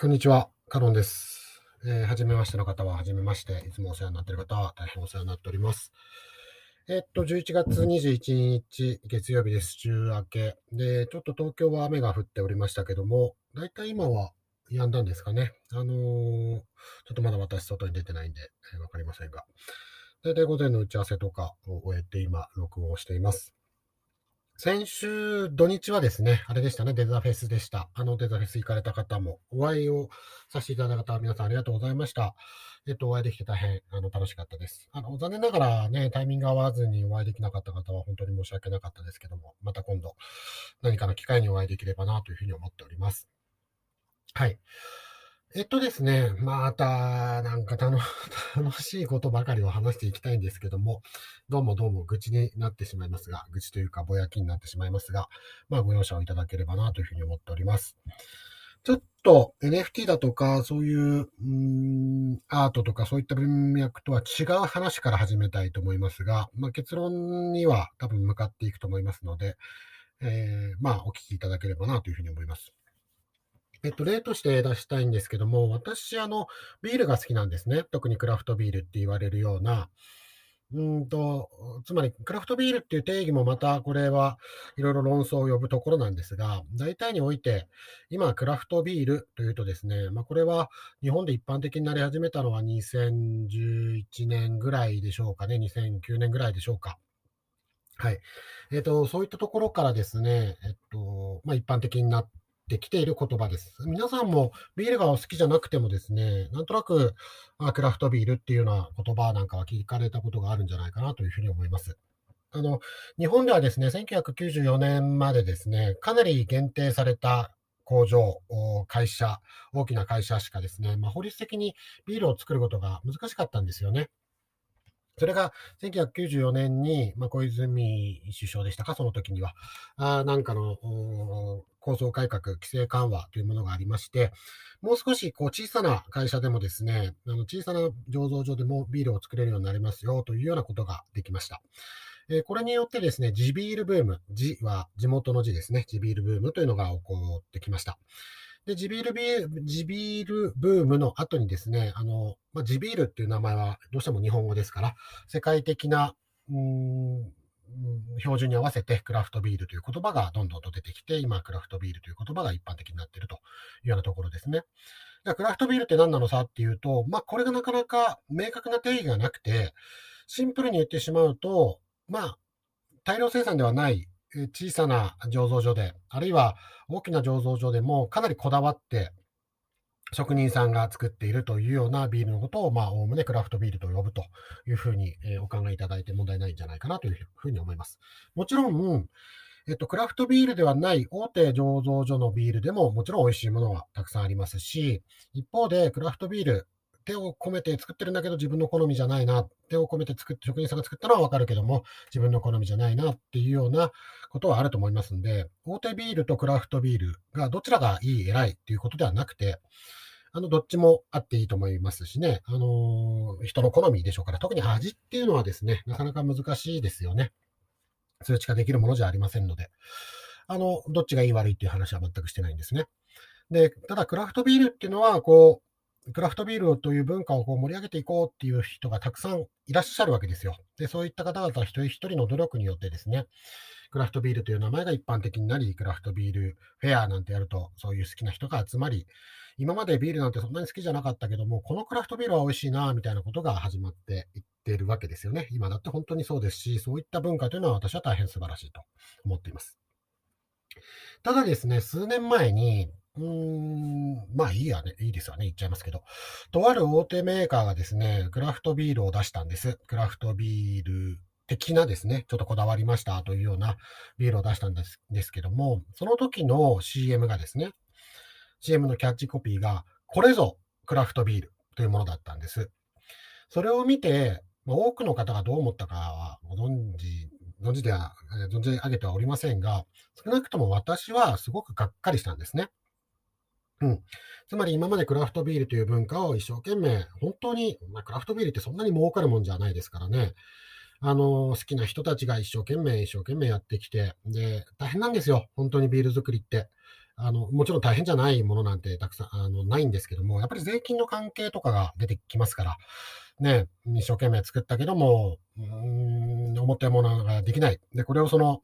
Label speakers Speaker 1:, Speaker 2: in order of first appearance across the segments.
Speaker 1: こんにちは、カノンです。えー、はじめましての方は、はじめまして。いつもお世話になっている方は、大変お世話になっております。えーっと、11月21日、月曜日です。週明け。で、ちょっと東京は雨が降っておりましたけども、だいたい今は止んだんですかね。あのーちょっとまだ私、外に出てないんで、えーわかりませんが。だいたい午前の打ち合わせとかを終えて、今、録音をしています。先週土日はですね、あれでしたね、デザフェスでした。あのデザフェス行かれた方も、お会いをさせていただいた方、皆さんありがとうございました。えっと、お会いできて大変あの楽しかったです。あの、残念ながらね、タイミング合わずにお会いできなかった方は本当に申し訳なかったですけども、また今度何かの機会にお会いできればなというふうに思っております。はい。えっとですね、また、なんか楽 楽しいことばかりを話していきたいんですけども、どうもどうも愚痴になってしまいますが、愚痴というかぼやきになってしまいますが、まあご容赦をいただければなというふうに思っております。ちょっと NFT だとか、そういう、うん、アートとかそういった文脈とは違う話から始めたいと思いますが、まあ結論には多分向かっていくと思いますので、えー、まあお聞きいただければなというふうに思います。えっと、例として出したいんですけども、私、あの、ビールが好きなんですね。特にクラフトビールって言われるような、うんと、つまり、クラフトビールっていう定義もまた、これはいろいろ論争を呼ぶところなんですが、大体において、今、クラフトビールというとですね、まあ、これは日本で一般的になり始めたのは2011年ぐらいでしょうかね、2009年ぐらいでしょうか。はい。えっと、そういったところからですね、えっと、まあ、一般的になっててきている言葉です。皆さんもビールがお好きじゃなくてもですね、なんとなく、あクラフトビールっていうような言葉なんかは聞かれたことがあるんじゃないかなというふうに思います。あの、日本ではですね、1994年までですね、かなり限定された工場、会社、大きな会社しかですね、まあ、法律的にビールを作ることが難しかったんですよね。それが1994年に、まあ、小泉首相でしたか、その時には、あなんかの構想改革、規制緩和というものがありまして、もう少しこう小さな会社でもですね、あの小さな醸造所でもビールを作れるようになりますよというようなことができました。えこれによってですね、地ビールブーム、地は地元の地ですね、地ビールブームというのが起こってきました。で、地ビールビー地ビールブームの後にですね、あの、まあ、地ビールっていう名前はどうしても日本語ですから、世界的な、うーん、うん標準に合わせてクラフトビールという言葉がどんどんと出てきて、今、クラフトビールという言葉が一般的になっているというようなところですね。クラフトビールって何なのさっていうと、まあ、これがなかなか明確な定義がなくて、シンプルに言ってしまうと、まあ、大量生産ではない小さな醸造所で、あるいは大きな醸造所でもかなりこだわって、職人さんが作っているというようなビールのことを、まあ、おおむねクラフトビールと呼ぶというふうに、えお考えいただいて問題ないんじゃないかなというふうに思います。もちろん、えっと、クラフトビールではない大手醸造所のビールでももちろん美味しいものはたくさんありますし、一方でクラフトビール、手を込めて作ってるんだけど自分の好みじゃないな、手を込めて作って、職人さんが作ったのはわかるけども、自分の好みじゃないなっていうようなことはあると思いますんで、大手ビールとクラフトビールがどちらがいい、偉いっていうことではなくて、あの、どっちもあっていいと思いますしね、あのー人の好みでしょうから、特に味っていうのはですね、なかなか難しいですよね。数値化できるものじゃありませんので、あの、どっちがいい悪いっていう話は全くしてないんですね。で、ただクラフトビールっていうのは、こう、クラフトビールという文化をこう盛り上げていこうっていう人がたくさんいらっしゃるわけですよ。で、そういった方々一人一人の努力によってですね、クラフトビールという名前が一般的になり、クラフトビールフェアなんてやると、そういう好きな人が集まり、今までビールなんてそんなに好きじゃなかったけども、このクラフトビールは美味しいな、みたいなことが始まっていっているわけですよね。今だって本当にそうですし、そういった文化というのは私は大変素晴らしいと思っています。ただですね、数年前に、うーん、まあいいやね、いいですよね、言っちゃいますけど、とある大手メーカーがですね、クラフトビールを出したんです。クラフトビール的なですね、ちょっとこだわりましたというようなビールを出したんですですけども、その時の CM がですね、CM のキャッチコピーが、これぞクラフトビールというものだったんです。それを見て、ま多くの方がどう思ったかはご存知、存じでは、存じ上げてはおりませんが、少なくとも私はすごくがっかりしたんですね。うん。つまり今までクラフトビールという文化を一生懸命、本当に、まあ、クラフトビールってそんなに儲かるもんじゃないですからね。あの、好きな人たちが一生懸命、一生懸命やってきて、で、大変なんですよ。本当にビール作りって。あの、もちろん大変じゃないものなんてたくさん、あの、ないんですけども、やっぱり税金の関係とかが出てきますから、ね、一生懸命作ったけども、うん、思ったものができない。で、これをその、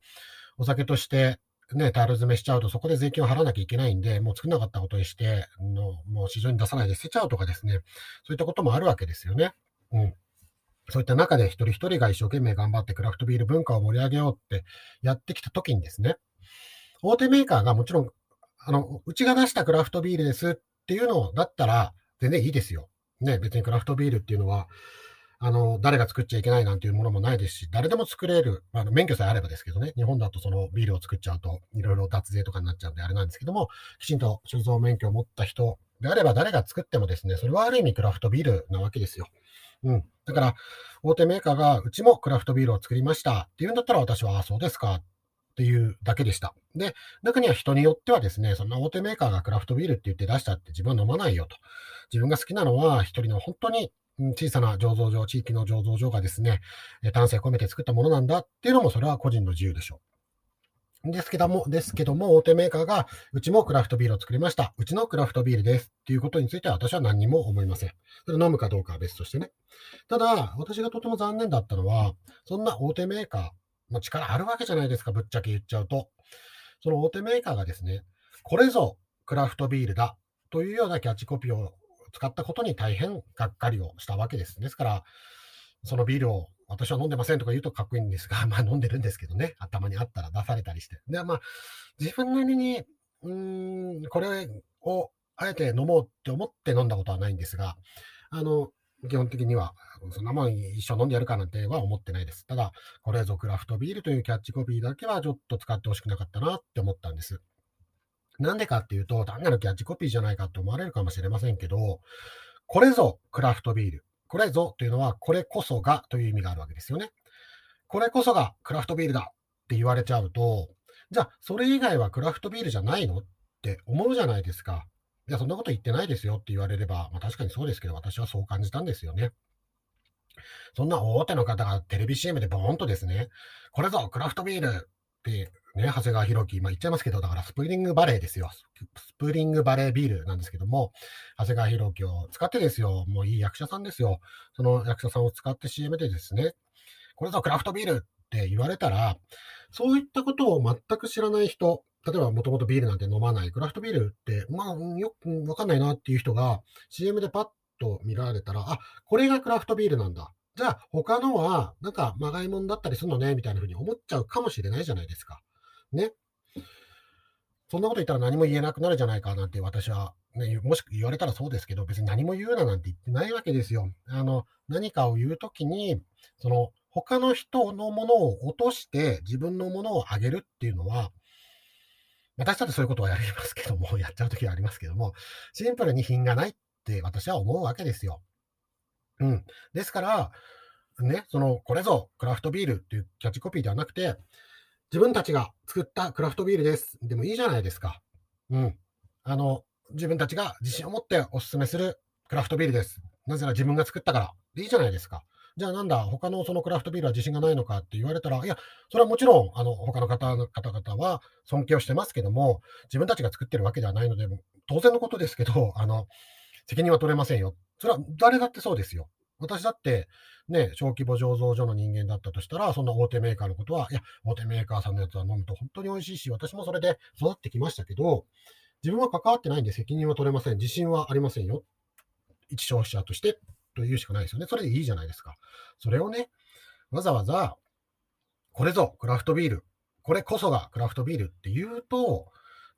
Speaker 1: お酒として、ね、タイル詰めしちゃうと、そこで税金を払わなきゃいけないんで、もう作んなかったことにして、のもう市場に出さないで捨てちゃうとかですね、そういったこともあるわけですよね。うん。そういった中で一人一人が一生懸命頑張ってクラフトビール文化を盛り上げようってやってきた時にですね、大手メーカーがもちろん、あの、うちが出したクラフトビールですっていうのだったら全然いいですよ。ね、別にクラフトビールっていうのは、あの、誰が作っちゃいけないなんていうものもないですし、誰でも作れる、あの、免許さえあればですけどね、日本だとそのビールを作っちゃうと、いろいろ脱税とかになっちゃうんであれなんですけども、きちんと酒造免許を持った人であれば誰が作ってもですね、それはある意味クラフトビールなわけですよ。うん。だから、大手メーカーが、うちもクラフトビールを作りましたっていうんだったら私は、あ、そうですかっていうだけでした。で、中には人によってはですね、そんな大手メーカーがクラフトビールって言って出したって自分は飲まないよと。自分が好きなのは一人の本当に小さな醸造所、地域の醸造所がですね、丹精込めて作ったものなんだっていうのも、それは個人の自由でしょう。ですけども、ですけども、大手メーカーが、うちもクラフトビールを作りました。うちのクラフトビールですっていうことについては私は何にも思いません。それ飲むかどうかは別としてね。ただ、私がとても残念だったのは、そんな大手メーカーの力あるわけじゃないですか、ぶっちゃけ言っちゃうと。その大手メーカーがですね、これぞクラフトビールだというようなキャッチコピーを使ったことに大変がっかりをしたわけです。ですから、そのビールを私は飲んでませんとか言うとかっこいいんですが、まあ飲んでるんですけどね、頭にあったら出されたりして。で、まあ、自分なりに、うん、これをあえて飲もうって思って飲んだことはないんですが、あの、基本的には、そんなもん一生飲んでやるかなんては思ってないです。ただ、これぞクラフトビールというキャッチコピーだけはちょっと使ってほしくなかったなって思ったんです。なんでかっていうと、単なるキャッチコピーじゃないかって思われるかもしれませんけど、これぞクラフトビール。これぞというのは、これこそがという意味があるわけですよね。これこそがクラフトビールだって言われちゃうと、じゃあ、それ以外はクラフトビールじゃないのって思うじゃないですか。いや、そんなこと言ってないですよって言われれば、まあ確かにそうですけど、私はそう感じたんですよね。そんな大手の方がテレビ CM でボーンとですね、これぞクラフトビールってね、長谷川博樹、まあ言っちゃいますけど、だからスプリングバレーですよ。スプリングバレービールなんですけども、長谷川博樹を使ってですよ、もういい役者さんですよ。その役者さんを使って CM でですね、これぞクラフトビールって言われたら、そういったことを全く知らない人、例えばもともとビールなんて飲まない、クラフトビールって、まあよくわかんないなっていう人が CM でパッと見られたら、あ、これがクラフトビールなんだ。じゃあ他のはなんかまがいもんだったりするのね、みたいな風に思っちゃうかもしれないじゃないですか。ね。そんなこと言ったら何も言えなくなるじゃないかなんて私は、ね、もし言われたらそうですけど、別に何も言うななんて言ってないわけですよ。あの、何かを言うときに、その、他の人のものを落として自分のものを上げるっていうのは、私だってそういうことはやりますけども、やっちゃうときはありますけども、シンプルに品がないって私は思うわけですよ。うん。ですから、ね、その、これぞクラフトビールっていうキャッチコピーではなくて、自分たちが作ったクラフトビールです。でもいいじゃないですか。うん。あの、自分たちが自信を持ってお勧めするクラフトビールです。なぜなら自分が作ったから。でいいじゃないですか。じゃあなんだ、他のそのクラフトビールは自信がないのかって言われたら、いや、それはもちろん、あの、他の方の方々は尊敬をしてますけども、自分たちが作ってるわけではないので、当然のことですけど、あの、責任は取れませんよ。それは誰だってそうですよ。私だって、ね、小規模醸造所の人間だったとしたら、そんな大手メーカーのことは、いや、大手メーカーさんのやつは飲むと本当に美味しいし、私もそれで育ってきましたけど、自分は関わってないんで責任は取れません。自信はありませんよ。一消費者としてというしかないですよね。それでいいじゃないですか。それをね、わざわざ、これぞクラフトビール。これこそがクラフトビールって言うと、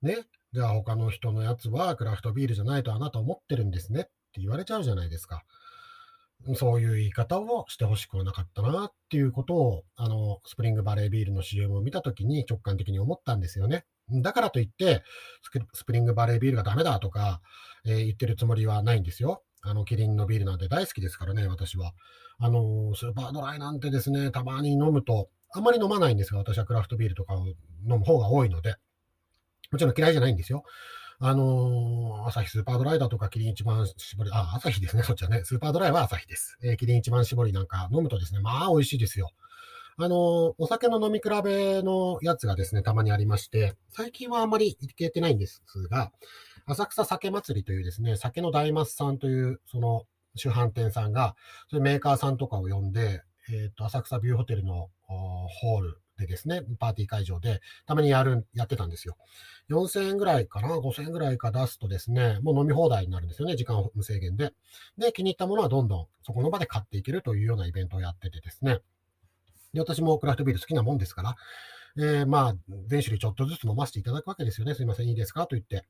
Speaker 1: ね、じゃあ他の人のやつはクラフトビールじゃないとあなた思ってるんですねって言われちゃうじゃないですか。そういう言い方をしてほしくはなかったなっていうことを、あの、スプリングバレービールの CM を見たときに直感的に思ったんですよね。だからといって、スプリングバレービールがダメだとか、えー、言ってるつもりはないんですよ。あの、キリンのビールなんて大好きですからね、私は。あの、スーパードライなんてですね、たまに飲むと、あんまり飲まないんですが、私はクラフトビールとかを飲む方が多いので、もちろん嫌いじゃないんですよ。あのー、朝日スーパードライだとか、キリン一番搾り、あ、朝日ですね、そっちはね。スーパードライは朝日です。えー、キリン一番搾りなんか飲むとですね、まあ美味しいですよ。あの、お酒の飲み比べのやつがですね、たまにありまして、最近はあんまり行けてないんですが、浅草酒祭りというですね、酒の大松さんという、その、主販店さんが、そういうメーカーさんとかを呼んで、えっ、と、浅草ビューホテルのホールでですね、パーティー会場で、たまにやる、やってたんですよ。4000円ぐらいかな、5000円ぐらいか出すとですね、もう飲み放題になるんですよね、時間無制限で。で、気に入ったものはどんどんそこの場で買っていけるというようなイベントをやっててですね。で、私もクラフトビール好きなもんですから、えー、まあ、全種類ちょっとずつ飲ませていただくわけですよね。すいません、いいですか？と言って。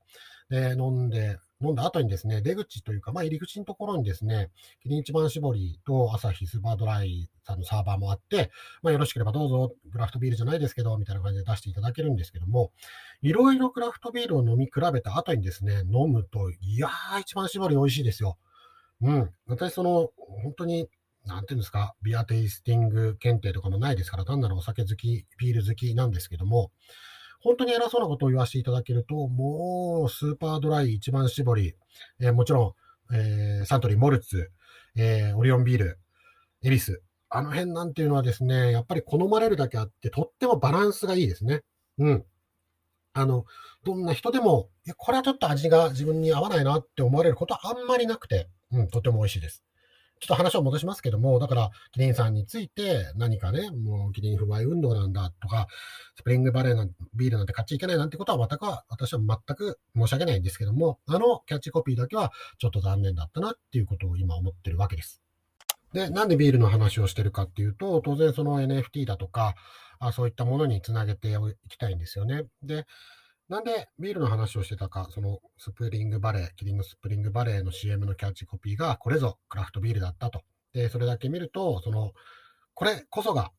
Speaker 1: で、飲んで、飲んだ後にですね、出口というか、まあ、入り口のところにですね、キリン一番搾りと朝日スーパードライさんのサーバーもあって、まあ、よろしければどうぞ、クラフトビールじゃないですけど、みたいな感じで出していただけるんですけども、いろいろクラフトビールを飲み比べた後にですね、飲むと、いやー、一番搾り美味しいですよ。うん。私、その、本当になんていうんですか、ビアテイスティング検定とかもないですから、単なるお酒好き、ビール好きなんですけども、本当に偉そうなことを言わせていただけると、もう、スーパードライ一番搾り、えー、もちろん、えー、サントリーモルツ、えー、オリオンビール、エビス、あの辺なんていうのはですね、やっぱり好まれるだけあって、とってもバランスがいいですね。うん。あの、どんな人でも、これはちょっと味が自分に合わないなって思われることはあんまりなくて、うん、とても美味しいです。ちょっと話を戻しますけども、だから、キリンさんについて何かね、もうキリン不買運動なんだとか、スプリングバレーなんビールなんて買っちゃいけないなんてことは全く私は全く申し訳ないんですけども、あのキャッチコピーだけはちょっと残念だったなっていうことを今思ってるわけです。で、なんでビールの話をしてるかっていうと、当然その NFT だとか、あそういったものにつなげていきたいんですよね。で、なんでビールの話をしてたか、そのスプリングバレー、キリンのスプリングバレーの CM のキャッチコピーが、これぞクラフトビールだったと。で、それだけ見ると、その、これこそが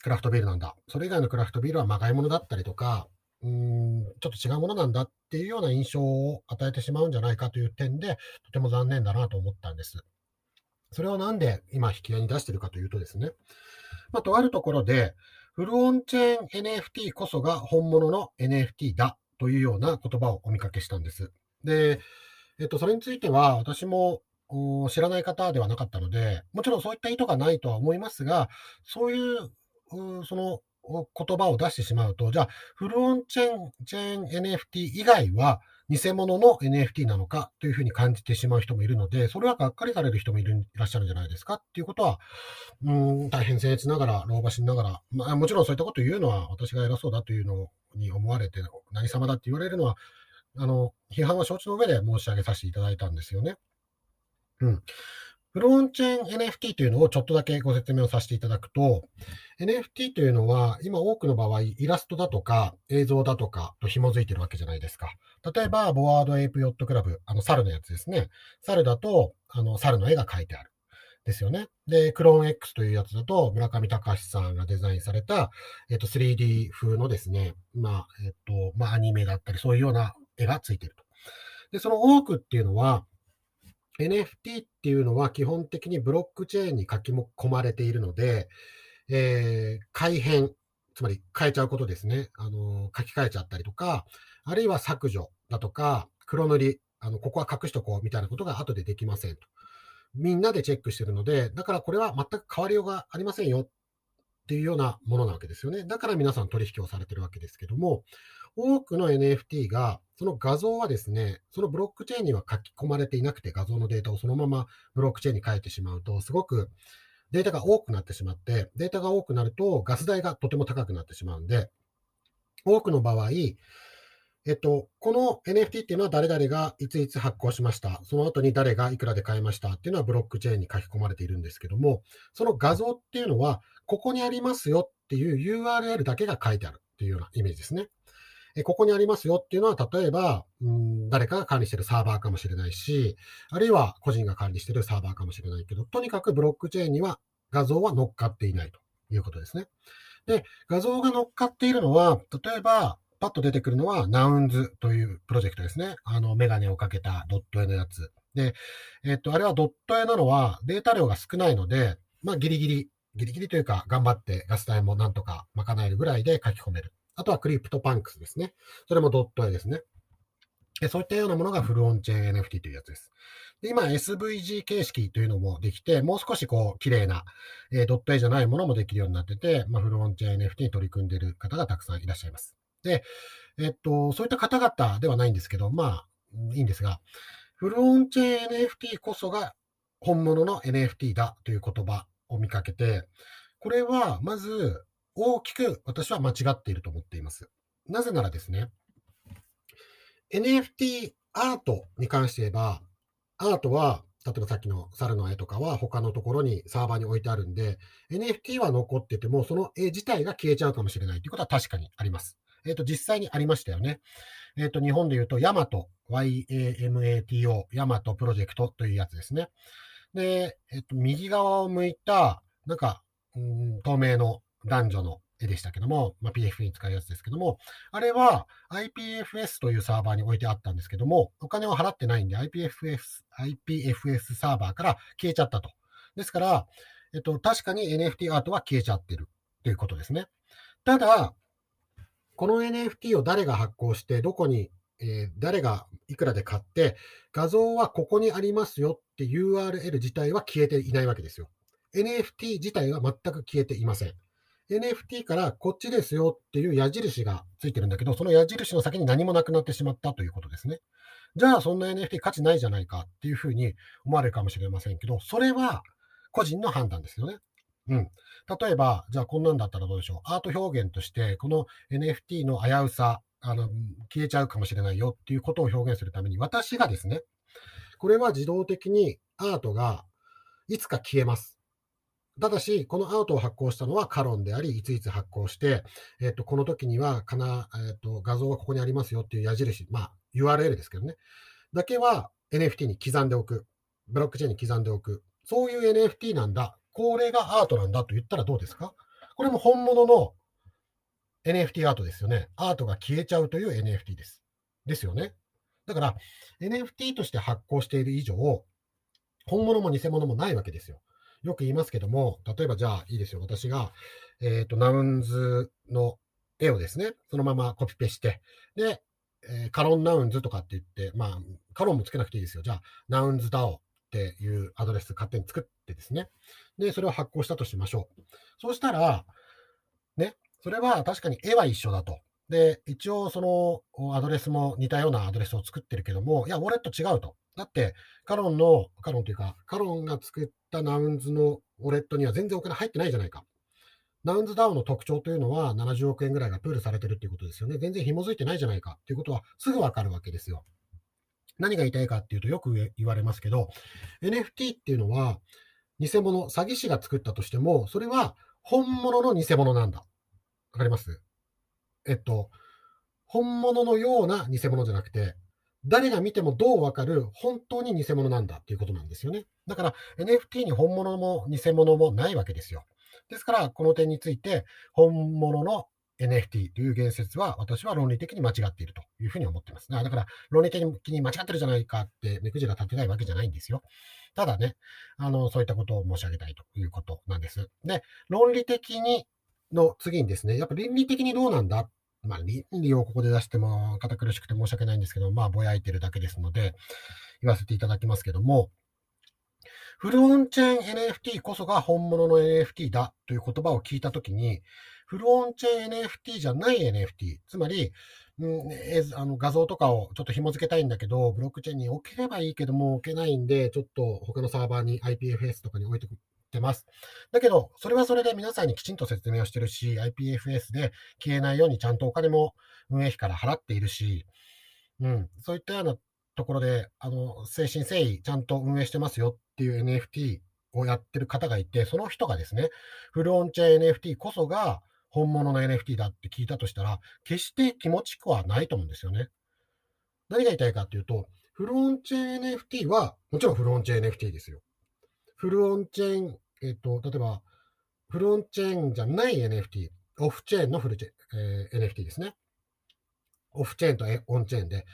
Speaker 1: クラフトビールなんだ。それ以外のクラフトビールはまがいものだったりとか、うん、ちょっと違うものなんだっていうような印象を与えてしまうんじゃないかという点で、とても残念だなと思ったんです。それをなんで今引き合いに出してるかというとですね、まあ、とあるところで、フルオンチェーン NFT こそが本物の NFT だというような言葉をお見かけしたんです。で、えっと、それについては私も知らない方ではなかったので、もちろんそういった意図がないとは思いますが、そういう、その言葉を出してしまうと、じゃあ、フルオンチェーン、チェーン NFT 以外は偽物の NFT なのかというふうに感じてしまう人もいるので、それはがっかりされる人もいるいらっしゃるんじゃないですか？っていうことは、うん、大変僭越ながら、老婆心ながら、まあ、もちろんそういったことを言うのは私が偉そうだというのに思われて、何様だって言われるのは、あの、批判は承知の上で申し上げさせていただいたんですよね。うん。 full on-chain NFT というのをちょっとだけご説明をさせていただくと、NFT というのは今多くの場合、イラストだとか映像だとかと紐づいてるわけじゃないですか。例えば、 Bored Ape Yacht Club、あの、猿のやつですね。猿だと、あの、猿の絵が描いてある。ですよね。で、クローン X というやつだと、村上隆さんがデザインされた、えっと、3D 風のですね、まあ、えっと、まあ、アニメだったり、そういうような絵がついてると。で、その多くっていうのは、NFT っていうのは基本的にブロックチェーンに書き込まれているので、えー、改変、つまり変えちゃうことですね。あの、書き換えちゃったりとか、あるいは削除だとか、黒塗り、あの、ここは隠しとこうみたいなことが後でできませんと。みんなでチェックしてるので、だからこれは全く変わりようがありませんよっていうようなものなわけですよね。だから皆さん取引をされてるわけですけども、多くの NFT が、その画像はですね、そのブロックチェーンには書き込まれていなくて、画像のデータをそのままブロックチェーンに書いてしまうと、すごくデータが多くなってしまって、データが多くなるとガス代がとても高くなってしまうんで、多くの場合、えっと、この NFT っていうのは誰々がいついつ発行しました。その後に誰がいくらで買いましたっていうのはブロックチェーンに書き込まれているんですけども、その画像っていうのは、ここにありますよっていう URL だけが書いてあるっていうようなイメージですね。えここにありますよっていうのは、例えば、うん、誰かが管理しているサーバーかもしれないし、あるいは個人が管理しているサーバーかもしれないけど、とにかくブロックチェーンには画像は乗っかっていないということですね。で、画像が乗っかっているのは、例えば、パッと出てくるのは、 Nouns というプロジェクトですね。あの、メガネをかけたドット絵のやつ。で、えっと、あれはドット絵なのはデータ量が少ないので、まあ、ギリギリ、ギリギリというか、頑張ってガス代もなんとか賄えるぐらいで書き込める。あとは CryptoPunks ですね。それもドット絵ですね。そういったようなものがフルオンチェーン NFT というやつです。で今、SVG 形式というのもできて、もう少しこう、綺麗な、えー、ドット絵じゃないものもできるようになってて、まあ、フルオンチェーン NFT に取り組んでいる方がたくさんいらっしゃいます。で、えっと、そういった方々ではないんですけど、まあ、いいんですが、フルオンチェーン NFT こそが本物の NFT だという言葉を見かけて、これはまず大きく私は間違っていると思っています。なぜならですね、NFT アートに関して言えば、アートは、例えばさっきの猿の絵とかは他のところにサーバーに置いてあるんで、NFT は残ってても、その絵自体が消えちゃうかもしれないということは確かにあります。えっ、ー、と、実際にありましたよね。えっ、ー、と、日本で言うと、ヤマト、YAMATO、ヤマトプロジェクトというやつですね。で、えっ、と、右側を向いた、なんか、ん、透明の男女の絵でしたけども、まあ、PF に使うやつですけども、あれは IPFS というサーバーに置いてあったんですけども、お金を払ってないんで IPFS、IPFS サーバーから消えちゃったと。ですから、えっと、確かに NFT アートは消えちゃってるということですね。ただ、この NFT を誰が発行して、どこに、えー、誰がいくらで買って、画像はここにありますよって URL 自体は消えていないわけですよ。NFT 自体は全く消えていません。NFT からこっちですよっていう矢印がついてるんだけど、その矢印の先に何もなくなってしまったということですね。じゃあそんな NFT 価値ないじゃないかっていうふうに思われるかもしれませんけど、それは個人の判断ですよね。うん。例えば、じゃあこんなんだったらどうでしょう？アート表現として、この NFT の危うさ、あの、消えちゃうかもしれないよっていうことを表現するために、私がですね、これは自動的にアートがいつか消えます。ただし、このアートを発行したのはカロンであり、いついつ発行して、えっ、と、この時にはかな、えっ、と、画像はここにありますよっていう矢印、まあ、URL ですけどね。だけは NFT に刻んでおく。ブロックチェーンに刻んでおく。そういう NFT なんだ。これがアートなんだと言ったらどうですか？これも本物の NFT アートですよね。アートが消えちゃうという NFT です。ですよね。だから、NFT として発行している以上、本物も偽物もないわけですよ。よく言いますけども、例えばじゃあいいですよ。私が、えっ、ー、と、ナウンズの絵をですね、そのままコピペして、で、えー、カロンナウンズとかって言って、まあ、カロンもつけなくていいですよ。じゃあ、ナウンズダオっていうアドレス勝手に作ってですね。で、それを発行したとしましょう。そうしたら、ね、それは確かに絵は一緒だと。で、一応そのアドレスも似たようなアドレスを作ってるけども、いや、ウォレット違うと。だって、カロンの、カロンというか、カロンが作ったナウンズのウォレットには全然お金入ってないじゃないか。ナウンズダウンの特徴というのは70億円ぐらいがプールされてるっていうことですよね。全然紐づいてないじゃないかっていうことはすぐわかるわけですよ。何が言いたいかっていうとよく言われますけど、NFT っていうのは偽物、詐欺師が作ったとしても、それは本物の偽物なんだ。わかります？えっと、本物のような偽物じゃなくて、誰が見てもどうわかる本当に偽物なんだっていうことなんですよね。だから NFT に本物も偽物もないわけですよ。ですから、この点について、本物の NFT という言説は私は論理的に間違っているというふうに思っています。だから論理的に間違ってるじゃないかって目くじが立てないわけじゃないんですよ。ただね、あの、そういったことを申し上げたいということなんです。で、論理的にの次にですね、やっぱ倫理的にどうなんだ？まあ、倫理をここで出しても堅苦しくて申し訳ないんですけど、まあ、ぼやいてるだけですので、言わせていただきますけども、フルオンチェーン NFT こそが本物の NFT だという言葉を聞いたときに、フルオンチェーン NFT じゃない NFT、つまり、うん、あの画像とかをちょっと紐付けたいんだけど、ブロックチェーンに置ければいいけども、置けないんで、ちょっと他のサーバーに IPFS とかに置いててます。だけど、それはそれで皆さんにきちんと説明をしてるし、IPFS で消えないようにちゃんとお金も運営費から払っているし、うん、そういったようなところで、あの、誠心誠意ちゃんと運営してますよっていう NFT をやってる方がいて、その人がですね、フルオンチェーン NFT こそが本物の NFT だって聞いたとしたら、決して気持ちくはないと思うんですよね。何が言いたいかっていうと、フルオンチェーン NFT は、もちろんフルオンチェーン NFT ですよ。フルオンチェーン、えっ、と、例えば、フルオンチェーンじゃない NFT、オフチェーンのフルチェえー、NFT ですね。オフチェーンとオンチェーンで、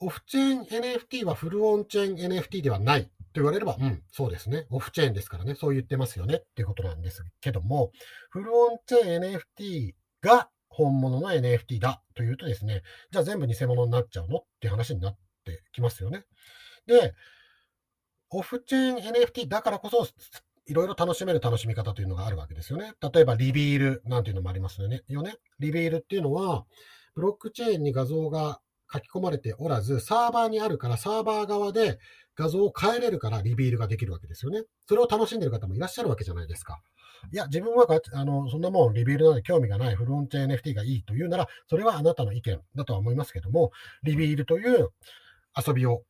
Speaker 1: オフチェーン NFT はフルオンチェーン NFT ではないと言われれば、うん、そうですね。オフチェーンですからね。そう言ってますよねっていうことなんですけども、フルオンチェーン NFT が本物の NFT だというとですね、じゃあ全部偽物になっちゃうの？っていう話になってきますよね。で、オフチェーン NFT だからこそ、いろいろ楽しめる楽しみ方というのがあるわけですよね。例えば、リビールなんていうのもありますよね。よねリビールっていうのは、ブロックチェーンに画像が書き込まれておらず、サーバーにあるから、サーバー側で画像を変えれるからリビールができるわけですよね。それを楽しんでる方もいらっしゃるわけじゃないですか。いや、自分はあのそんなもんリビールなので興味がないフロント NFT がいいというなら、それはあなたの意見だとは思いますけども、リビールという遊びを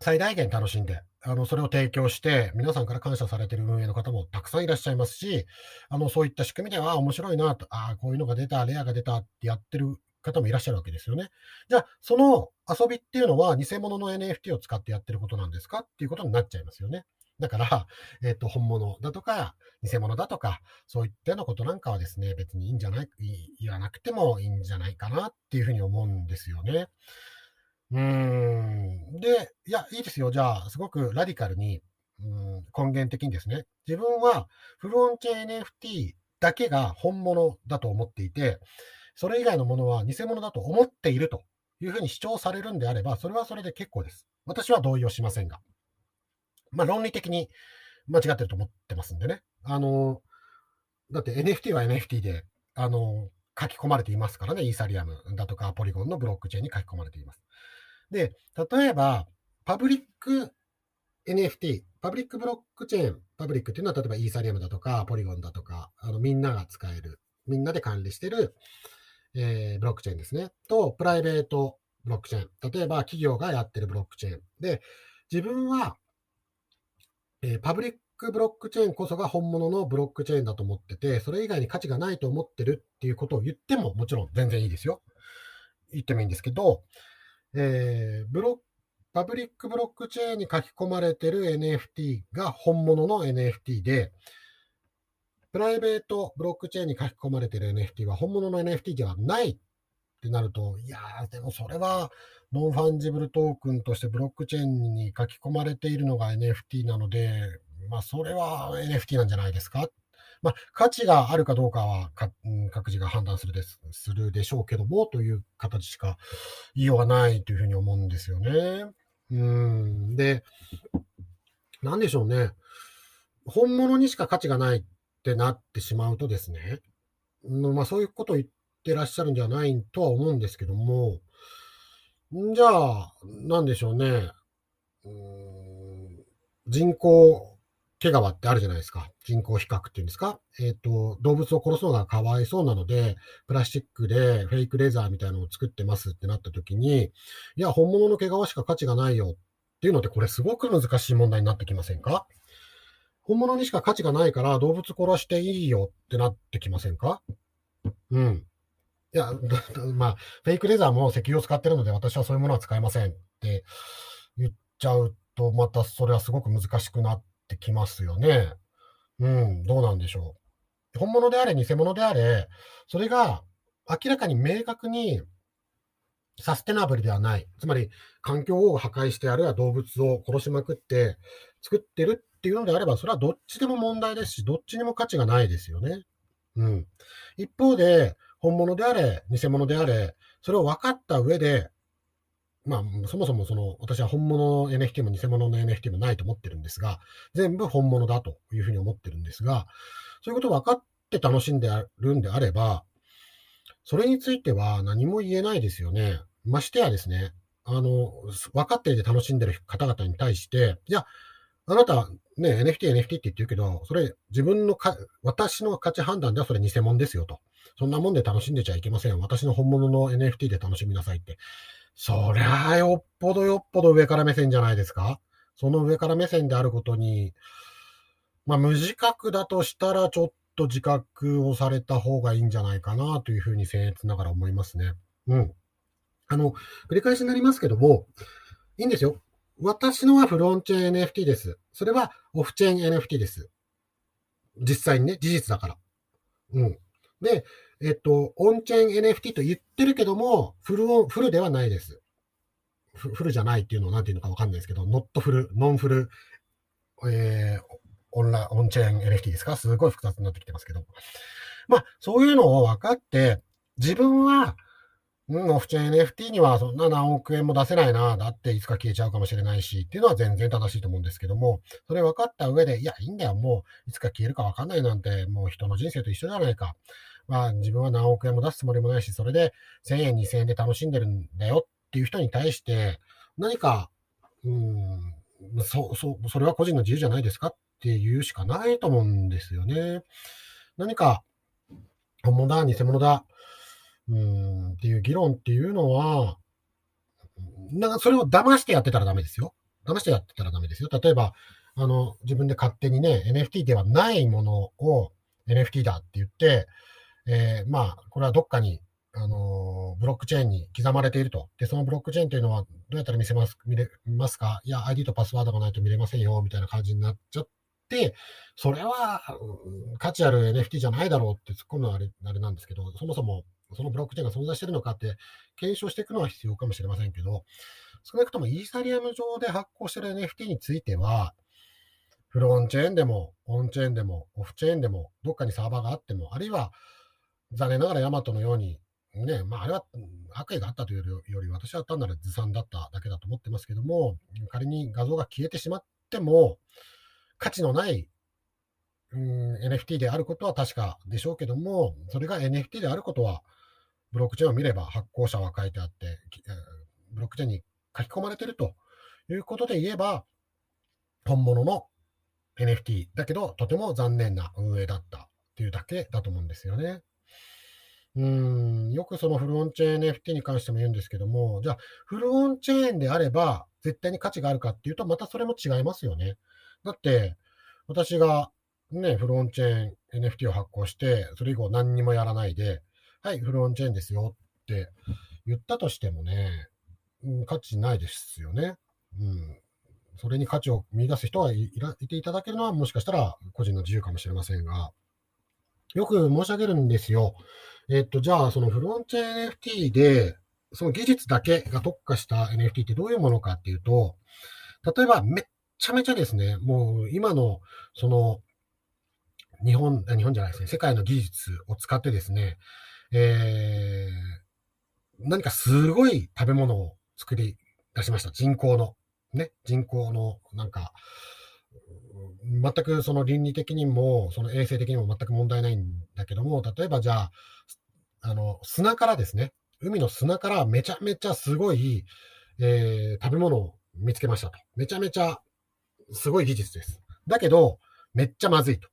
Speaker 1: 最大限楽しんで、あの、それを提供して、皆さんから感謝されてる運営の方もたくさんいらっしゃいますし、あの、そういった仕組みでは、面白いなと、ああ、こういうのが出た、レアが出たってやってる方もいらっしゃるわけですよね。じゃあ、その遊びっていうのは、偽物の NFT を使ってやってることなんですか？っていうことになっちゃいますよね。だから、えっ、ー、と、本物だとか、偽物だとか、そういったようなことなんかはですね、別にいいんじゃない、言わなくてもいいんじゃないかなっていうふうに思うんですよね。うーん。で、いや、いいですよ。じゃあ、すごくラディカルに、うん、根源的にですね、自分はフロンチェ NFT だけが本物だと思っていて、それ以外のものは偽物だと思っているというふうに主張されるんであれば、それはそれで結構です。私は同意をしませんが。まあ、論理的に間違ってると思ってますんでね。あの、だって NFT は NFT で、あの、書き込まれていますからね、イーサリアムだとかポリゴンのブロックチェーンに書き込まれています。で、例えば、パブリック NFT、パブリックブロックチェーン、パブリックっていうのは例えばイーサリアムだとか、ポリゴンだとか、あのみんなが使える、みんなで管理してる、えー、ブロックチェーンですね。と、プライベートブロックチェーン。例えば、企業がやってるブロックチェーン。で、自分は、えー、パブリックブロックチェーンこそが本物のブロックチェーンだと思ってて、それ以外に価値がないと思ってるっていうことを言ってももちろん全然いいですよ。言ってもいいんですけど、えー、ブロパブリックブロックチェーンに書き込まれてる NFT が本物の NFT で、プライベートブロックチェーンに書き込まれている NFT は本物の NFT ではないってなると、いやー、でもそれはノンファンジブルトークンとしてブロックチェーンに書き込まれているのが NFT なので、まあそれは NFT なんじゃないですか？まあ、価値があるかどうかは各自が判断するです、するでしょうけども、という形しか言いようがないというふうに思うんですよね。うん。で、なんでしょうね。本物にしか価値がないってなってしまうとですね、まあそういうことを言ってらっしゃるんじゃないとは思うんですけども、じゃあ、なんでしょうね。うん人口毛皮ってあるじゃないですか。人工比較っていうんですか。えっ、ー、と、動物を殺すのがかわいそうなので、プラスチックでフェイクレザーみたいなのを作ってますってなった時に、いや、本物の毛皮しか価値がないよっていうのって、これすごく難しい問題になってきませんか？本物にしか価値がないから動物殺していいよってなってきませんか？うん。いや、まあ、フェイクレザーも石油を使ってるので私はそういうものは使えませんって言っちゃうと、またそれはすごく難しくなってきますよね。うん、どうなんでしょう。本物であれ、偽物であれ、それが明らかに明確にサステナブルではない。つまり、環境を破壊して、あるいは動物を殺しまくって作ってるっていうのであれば、それはどっちでも問題ですし、どっちにも価値がないですよね。うん。一方で、本物であれ、偽物であれ、それを分かった上で、まあ、そもそもその、私は本物の NFT も偽物の NFT もないと思ってるんですが、全部本物だというふうに思ってるんですが、そういうことを分かって楽しんでるんであれば、それについては何も言えないですよね。ましてやですね、あの、分かっていて楽しんでる方々に対して、いや、ああなた、ね、NFT、NFT って言ってるけど、それ自分のか、私の価値判断ではそれ偽物ですよと。そんなもんで楽しんでちゃいけません。私の本物の NFT で楽しみなさいって。そりゃあ、よっぽどよっぽど上から目線じゃないですかその上から目線であることに、まあ、無自覚だとしたら、ちょっと自覚をされた方がいいんじゃないかなというふうに僭越ながら思いますね。うん。あの、繰り返しになりますけども、いいんですよ。私のはフロンチェーン NFT です。それはオフチェーン NFT です。実際にね、事実だから。うん。で、えっと、オンチェーン NFT と言ってるけども、フルオン、フルではないです。フルじゃないっていうのを何て言うのかわかんないですけど、 not full、 non-full、えー、オンラ、オンチェーン NFT ですか？すごい複雑になってきてますけど。まあ、そういうのを分かって、自分は、うん、オフチェーン NFT にはそんな何億円も出せないな、だっていつか消えちゃうかもしれないし、っていうのは全然正しいと思うんですけども、それ分かった上で、いや、いいんだよ、もういつか消えるか分かんないなんて、もう人の人生と一緒じゃないか。まあ、自分は何億円も出すつもりもないし、それで1000円、2000円で楽しんでるんだよっていう人に対して、何か、うん、そ、そ、それは個人の自由じゃないですかって言うしかないと思うんですよね。何か、本物だ、偽物だ、うんっていう議論っていうのは、なんかそれを騙してやってたらダメですよ。騙してやってたらダメですよ。例えば、あの、自分で勝手にね、NFT ではないものを NFT だって言って、えー、まあ、これはどっかに、あのー、ブロックチェーンに刻まれていると。で、そのブロックチェーンというのはどうやったら見せます、見れますか？いや、ID とパスワードがないと見れませんよ、みたいな感じになっちゃって、それは、価値ある NFT じゃないだろうって突っ込むのはあれあれなんですけど、そもそもそのブロックチェーンが存在しているのかって検証していくのは必要かもしれませんけど、少なくともイーサリアム上で発行している NFT については、フロンチェーンでも、オンチェーンでも、オフチェーンでも、どっかにサーバーがあっても、あるいは、残念ながらヤマトのように、ね、まあ、あれは悪意があったというより、私は単なるずさんだっただけだと思ってますけども、仮に画像が消えてしまっても、価値のないうん NFT であることは確かでしょうけども、それが NFT であることは、ブロックチェーンを見れば発行者は書いてあって、ブロックチェーンに書き込まれてるということで言えば、本物の NFT だけど、とても残念な運営だったっていうだけだと思うんですよね。うん、よくそのフルオンチェーン NFT に関しても言うんですけども、じゃあ、フルオンチェーンであれば、絶対に価値があるかっていうと、またそれも違いますよね。だって、私がね、フルオンチェーン NFT を発行して、それ以降何にもやらないで、はい、フルオンチェーンですよって言ったとしてもね、うん、価値ないですよね。うん。それに価値を見出す人がいていただけるのはもしかしたら個人の自由かもしれませんが、よく申し上げるんですよ。えっと、じゃあ、そのフロンチェーン NFT で、その技術だけが特化した NFT ってどういうものかっていうと、例えばめっちゃめちゃですね、もう今の、その、日本、日本じゃないですね、世界の技術を使ってですね、えー、何かすごい食べ物を作り出しました。人工の。ね、人工の、なんか、全くその倫理的にも、その衛生的にも全く問題ないんだけども、例えばじゃあ、あの、砂からですね、海の砂からめちゃめちゃすごい、えー、食べ物を見つけましたと。めちゃめちゃすごい技術です。だけど、めっちゃまずいと。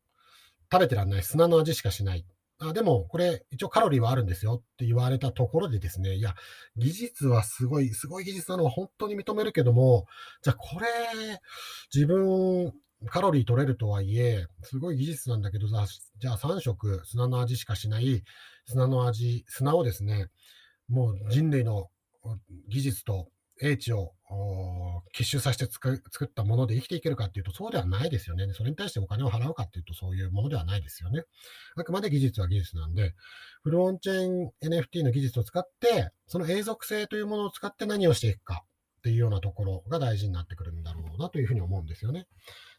Speaker 1: 食べてらんない。砂の味しかしない。あでも、これ、一応カロリーはあるんですよって言われたところでですね、いや、技術はすごい、すごい技術なのは本当に認めるけども、じゃあこれ、自分、カロリー取れるとはいえ、すごい技術なんだけど、じゃあ3食砂の味しかしない砂の味、砂をですね、もう人類の技術と英知を結集させて作ったもので生きていけるかっていうと、そうではないですよね。それに対してお金を払うかっていうと、そういうものではないですよね。あくまで技術は技術なんで、フルオンチェーン NFT の技術を使って、その永続性というものを使って何をしていくかっていうようなところが大事になってくるんだろうなというふうに思うんですよね。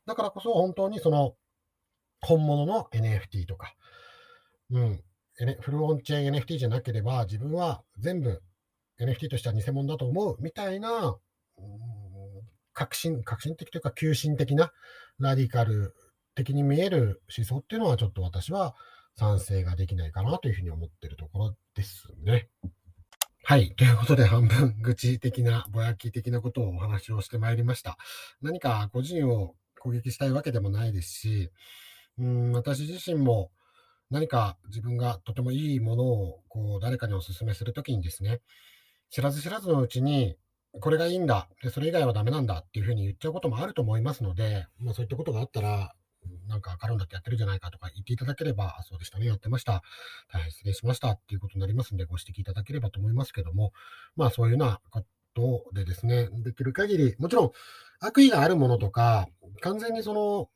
Speaker 1: だからこそ本当にその本物の NFT とか、うん、フルオンチェーン NFT じゃなければ自分は全部 NFT としては偽物だと思うみたいな、革新、革新的というか、急進的な、ラディカル的に見える思想っていうのは、ちょっと私は賛成ができないかなというふうに思ってるところですね。はい。ということで、半分愚痴的な、ぼやき的なことをお話をしてまいりました。何か個人を攻撃したいわけでもないですし、うん私自身も何か自分がとてもいいものをこう誰かにお勧めするときにですね、知らず知らずのうちに、これがいいんだ。で、それ以外はダメなんだ。っていうふうに言っちゃうこともあると思いますので、まあ、そういったことがあったら、なんかカロンだってやってるじゃないかとか言っていただければ、そうでしたね、やってました。大変失礼しました。っていうことになりますんで、ご指摘いただければと思いますけども、まあそういうようなことでですね、できる限り、もちろん悪意があるものとか、完全にその、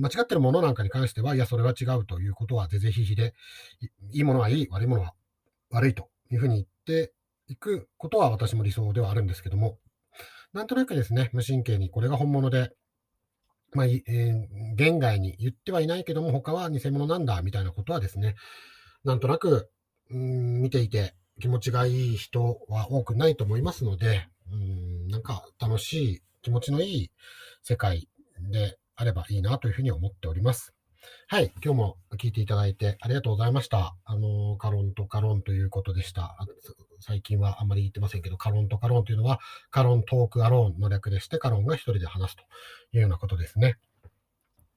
Speaker 1: 間違ってるものなんかに関しては、いや、それは違うということは、ぜぜひひで、いいものはいい、悪いものは悪いというふうに言っていくことは私も理想ではあるんですけども、なんとなくですね、無神経にこれが本物で、まあ、えー、言外に言ってはいないけども、他は偽物なんだ、みたいなことはですね、なんとなく、うん、見ていて気持ちがいい人は多くないと思いますので、うん、なんか楽しい、気持ちのいい世界であればいいなというふうに思っております。はい。今日も聞いていただいてありがとうございました。あの、カロンとカロンということでした。最近はあんまり言ってませんけど、カロンとカロンというのは、カロントークアローンの略でして、カロンが一人で話すというようなことですね。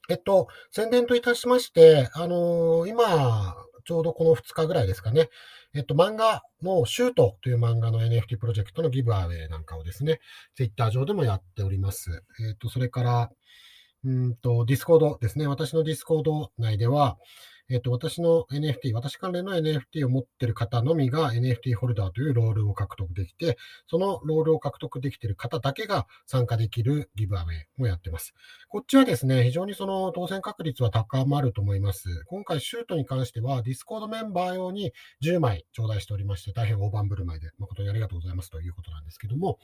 Speaker 1: えっと、宣伝といたしまして、あの、今、ちょうどこの2日ぐらいですかね、えっと、漫画のシュートという漫画の NFT プロジェクトの giveaway なんかをですね、ツイッター上でもやっております。えっと、それから、うんと、 Discord ですね。私の Discord 内では、えっ、と、私の NFT、私関連の NFT を持っている方のみが NFT ホルダーというロールを獲得できて、そのロールを獲得できている方だけが参加できる giveaway をやってます。こっちはですね、非常にその当選確率は高まると思います。今回シュートに関しては、 Discord メンバー用に10枚頂戴しておりまして、大変大盤振る舞いで誠にありがとうございますということなんですけども、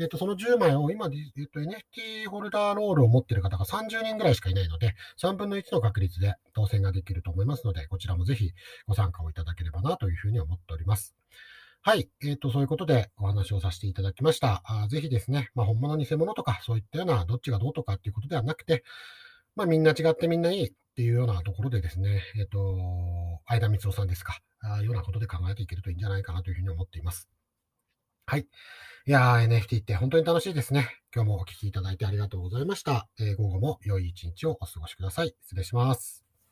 Speaker 1: えっ、と、その10枚を今、えっ、と、NFT ホルダーロールを持っている方が30人ぐらいしかいないので、3分の1の確率で当選ができるとと思いますので、こちらもぜひご参加をいただければなというふうに思っております。はい。えっ、ー、と、そういうことでお話をさせていただきました。あぜひですね、まあ、本物、偽物とか、そういったような、どっちがどうとかっていうことではなくて、まあ、みんな違ってみんないいっていうようなところでですね、えっ、ー、と、相田光夫さんですか、あようなことで考えていけるといいんじゃないかなというふうに思っています。はい。いやー、NFT って本当に楽しいですね。今日もお聴きいただいてありがとうございました。えー、午後も良い一日をお過ごしください。失礼します。